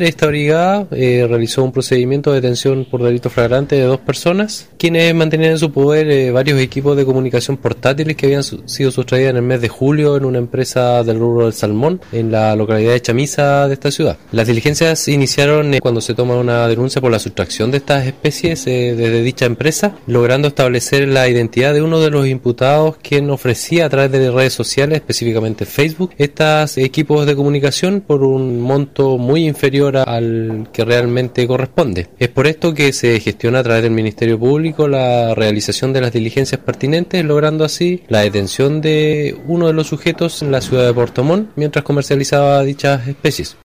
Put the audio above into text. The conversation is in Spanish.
Esta brigada eh, realizó un procedimiento de detención por delito flagrante de dos personas, quienes mantenían en su poder eh, varios equipos de comunicación portátiles que habían su sido sustraídos en el mes de julio en una empresa del rubro del salmón en la localidad de Chamisa de esta ciudad. Las diligencias iniciaron eh, cuando se toma una denuncia por la sustracción de estas especies desde dicha empresa, logrando establecer la identidad de uno de los imputados quien ofrecía a través de redes sociales, específicamente Facebook, estos equipos de comunicación por un monto muy inferior al que realmente corresponde. Es por esto que se gestiona a través del Ministerio Público la realización de las diligencias pertinentes, logrando así la detención de uno de los sujetos en la ciudad de Portomón mientras comercializaba dichas especies.